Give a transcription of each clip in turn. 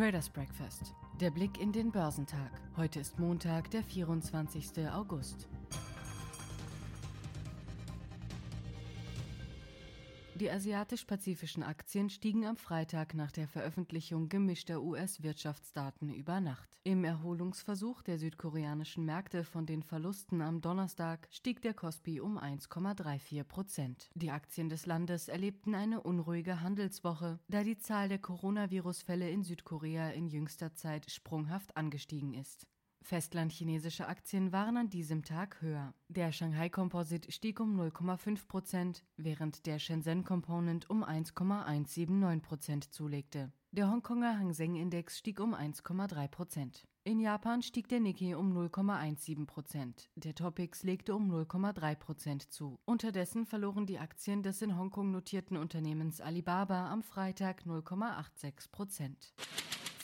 Traders Breakfast. Der Blick in den Börsentag. Heute ist Montag, der 24. August. Die asiatisch-pazifischen Aktien stiegen am Freitag nach der Veröffentlichung gemischter US-Wirtschaftsdaten über Nacht. Im Erholungsversuch der südkoreanischen Märkte von den Verlusten am Donnerstag stieg der Kospi um 1,34 Prozent. Die Aktien des Landes erlebten eine unruhige Handelswoche, da die Zahl der Coronavirus-Fälle in Südkorea in jüngster Zeit sprunghaft angestiegen ist. Festlandchinesische Aktien waren an diesem Tag höher. Der Shanghai Composite stieg um 0,5 Prozent, während der Shenzhen Component um 1,179 Prozent zulegte. Der Hongkonger Hang Seng Index stieg um 1,3 Prozent. In Japan stieg der Nikkei um 0,17 Prozent. Der Topix legte um 0,3 Prozent zu. Unterdessen verloren die Aktien des in Hongkong notierten Unternehmens Alibaba am Freitag 0,86 Prozent.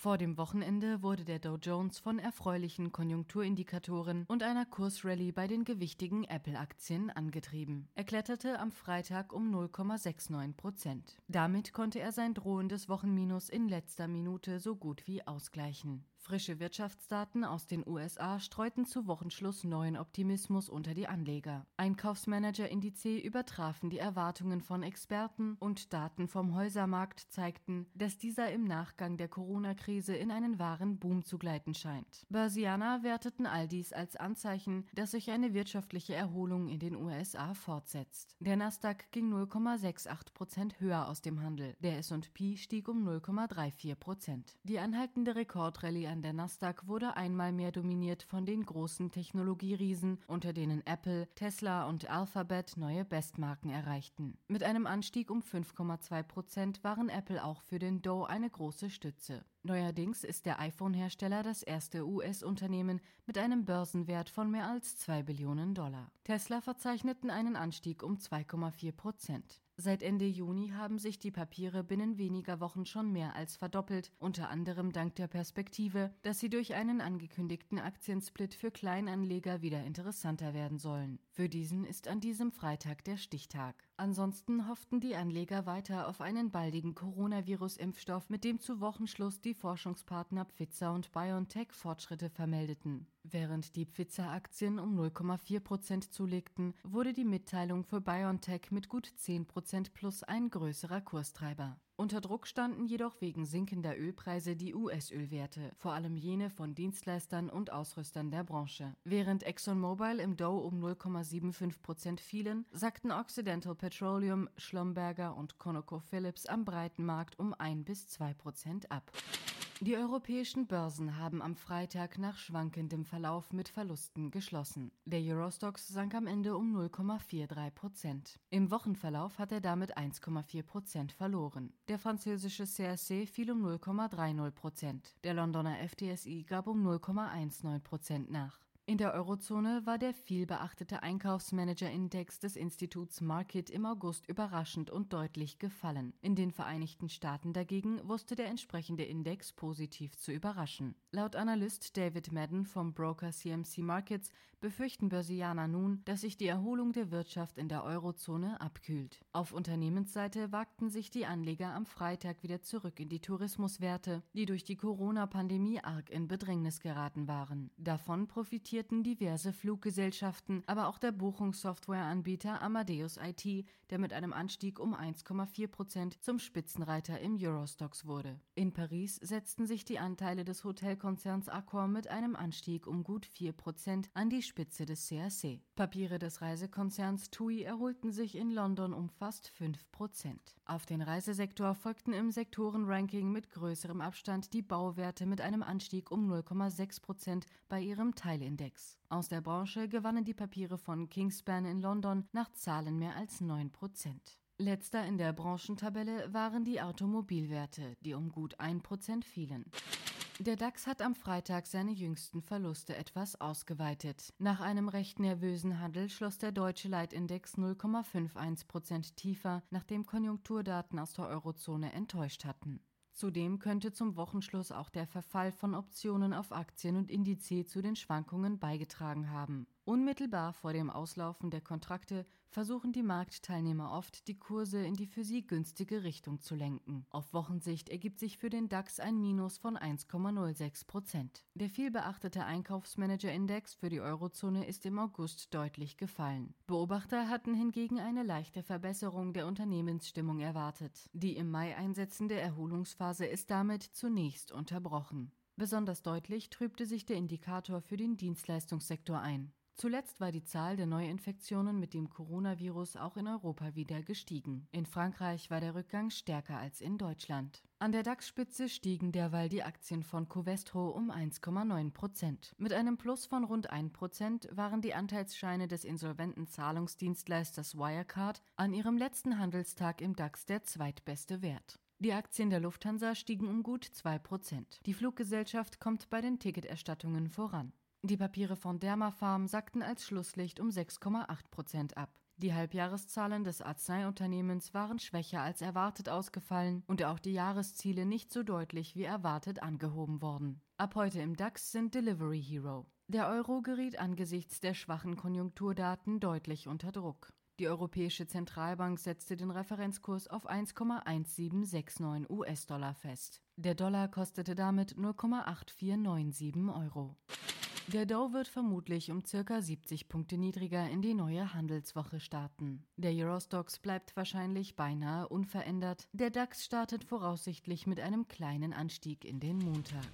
Vor dem Wochenende wurde der Dow Jones von erfreulichen Konjunkturindikatoren und einer Kursrallye bei den gewichtigen Apple-Aktien angetrieben. Er kletterte am Freitag um 0,69 Prozent. Damit konnte er sein drohendes Wochenminus in letzter Minute so gut wie ausgleichen. Frische Wirtschaftsdaten aus den USA streuten zu Wochenschluss neuen Optimismus unter die Anleger. Einkaufsmanager-Indice übertrafen die Erwartungen von Experten und Daten vom Häusermarkt zeigten, dass dieser im Nachgang der Corona-Krise in einen wahren Boom zu gleiten scheint. Börsianer werteten all dies als Anzeichen, dass sich eine wirtschaftliche Erholung in den USA fortsetzt. Der Nasdaq ging 0,68 Prozent höher aus dem Handel. Der S&P stieg um 0,34 Prozent. Die anhaltende Rekordrallye an der Nasdaq wurde einmal mehr dominiert von den großen Technologieriesen, unter denen Apple, Tesla und Alphabet neue Bestmarken erreichten. Mit einem Anstieg um 5,2 Prozent waren Apple auch für den Dow eine große Stütze. Neuerdings ist der iPhone-Hersteller das erste US-Unternehmen mit einem Börsenwert von mehr als 2 Billionen Dollar. Tesla verzeichneten einen Anstieg um 2,4 Prozent. Seit Ende Juni haben sich die Papiere binnen weniger Wochen schon mehr als verdoppelt, unter anderem dank der Perspektive, dass sie durch einen angekündigten Aktiensplit für Kleinanleger wieder interessanter werden sollen. Für diesen ist an diesem Freitag der Stichtag. Ansonsten hofften die Anleger weiter auf einen baldigen Coronavirus-Impfstoff, mit dem zu Wochenschluss die Forschungspartner Pfizer und BioNTech Fortschritte vermeldeten. Während die Pfizer-Aktien um 0,4 Prozent zulegten, wurde die Mitteilung für BioNTech mit gut 10 Prozent plus ein größerer Kurstreiber. Unter Druck standen jedoch wegen sinkender Ölpreise die US-Ölwerte, vor allem jene von Dienstleistern und Ausrüstern der Branche. Während ExxonMobil im Dow um 0,75 Prozent fielen, sackten Occidental Petroleum, Schlumberger und ConocoPhillips am breiten Markt um 1 bis 2 Prozent ab. Die europäischen Börsen haben am Freitag nach schwankendem Verlauf mit Verlusten geschlossen. Der Eurostox sank am Ende um 0,43 Prozent. Im Wochenverlauf hat er damit 1,4 Prozent verloren. Der französische CAC fiel um 0,30 Prozent. Der Londoner FTSI gab um 0,19 Prozent nach. In der Eurozone war der vielbeachtete Einkaufsmanager-Index des Instituts Market im August überraschend und deutlich gefallen. In den Vereinigten Staaten dagegen wusste der entsprechende Index positiv zu überraschen. Laut Analyst David Madden vom Broker CMC Markets befürchten Börsianer nun, dass sich die Erholung der Wirtschaft in der Eurozone abkühlt. Auf Unternehmensseite wagten sich die Anleger am Freitag wieder zurück in die Tourismuswerte, die durch die Corona-Pandemie arg in Bedrängnis geraten waren. Davon profitieren profitierten diverse Fluggesellschaften, aber auch der Buchungssoftwareanbieter Amadeus IT, der mit einem Anstieg um 1,4 Prozent zum Spitzenreiter im Eurostox wurde. In Paris setzten sich die Anteile des Hotelkonzerns Accor mit einem Anstieg um gut 4 Prozent an die Spitze des CAC. Papiere des Reisekonzerns TUI erholten sich in London um fast 5 Prozent. Auf den Reisesektor folgten im Sektorenranking mit größerem Abstand die Bauwerte mit einem Anstieg um 0,6 Prozent bei ihrem Teilindex. Index. Aus der Branche gewannen die Papiere von Kingspan in London nach Zahlen mehr als 9 Prozent. Letzter in der Branchentabelle waren die Automobilwerte, die um gut 1 Prozent fielen. Der DAX hat am Freitag seine jüngsten Verluste etwas ausgeweitet. Nach einem recht nervösen Handel schloss der deutsche Leitindex 0,51 Prozent tiefer, nachdem Konjunkturdaten aus der Eurozone enttäuscht hatten. Zudem könnte zum Wochenschluss auch der Verfall von Optionen auf Aktien und Indizes zu den Schwankungen beigetragen haben. Unmittelbar vor dem Auslaufen der Kontrakte versuchen die Marktteilnehmer oft, die Kurse in die für sie günstige Richtung zu lenken. Auf Wochensicht ergibt sich für den DAX ein Minus von 1,06 Prozent. Der vielbeachtete Einkaufsmanager-Index für die Eurozone ist im August deutlich gefallen. Beobachter hatten hingegen eine leichte Verbesserung der Unternehmensstimmung erwartet. Die im Mai einsetzende Erholungsphase ist damit zunächst unterbrochen. Besonders deutlich trübte sich der Indikator für den Dienstleistungssektor ein. Zuletzt war die Zahl der Neuinfektionen mit dem Coronavirus auch in Europa wieder gestiegen. In Frankreich war der Rückgang stärker als in Deutschland. An der DAX-Spitze stiegen derweil die Aktien von Covestro um 1,9 Prozent. Mit einem Plus von rund 1 Prozent waren die Anteilsscheine des insolventen Zahlungsdienstleisters Wirecard an ihrem letzten Handelstag im DAX der zweitbeste Wert. Die Aktien der Lufthansa stiegen um gut 2 Prozent. Die Fluggesellschaft kommt bei den Ticketerstattungen voran. Die Papiere von Dermafarm sackten als Schlusslicht um 6,8 Prozent ab. Die Halbjahreszahlen des Arzneiunternehmens waren schwächer als erwartet ausgefallen und auch die Jahresziele nicht so deutlich wie erwartet angehoben worden. Ab heute im DAX sind Delivery Hero. Der Euro geriet angesichts der schwachen Konjunkturdaten deutlich unter Druck. Die Europäische Zentralbank setzte den Referenzkurs auf 1,1769 US-Dollar fest. Der Dollar kostete damit 0,8497 Euro. Der Dow wird vermutlich um circa 70 Punkte niedriger in die neue Handelswoche starten. Der Eurostox bleibt wahrscheinlich beinahe unverändert. Der DAX startet voraussichtlich mit einem kleinen Anstieg in den Montag.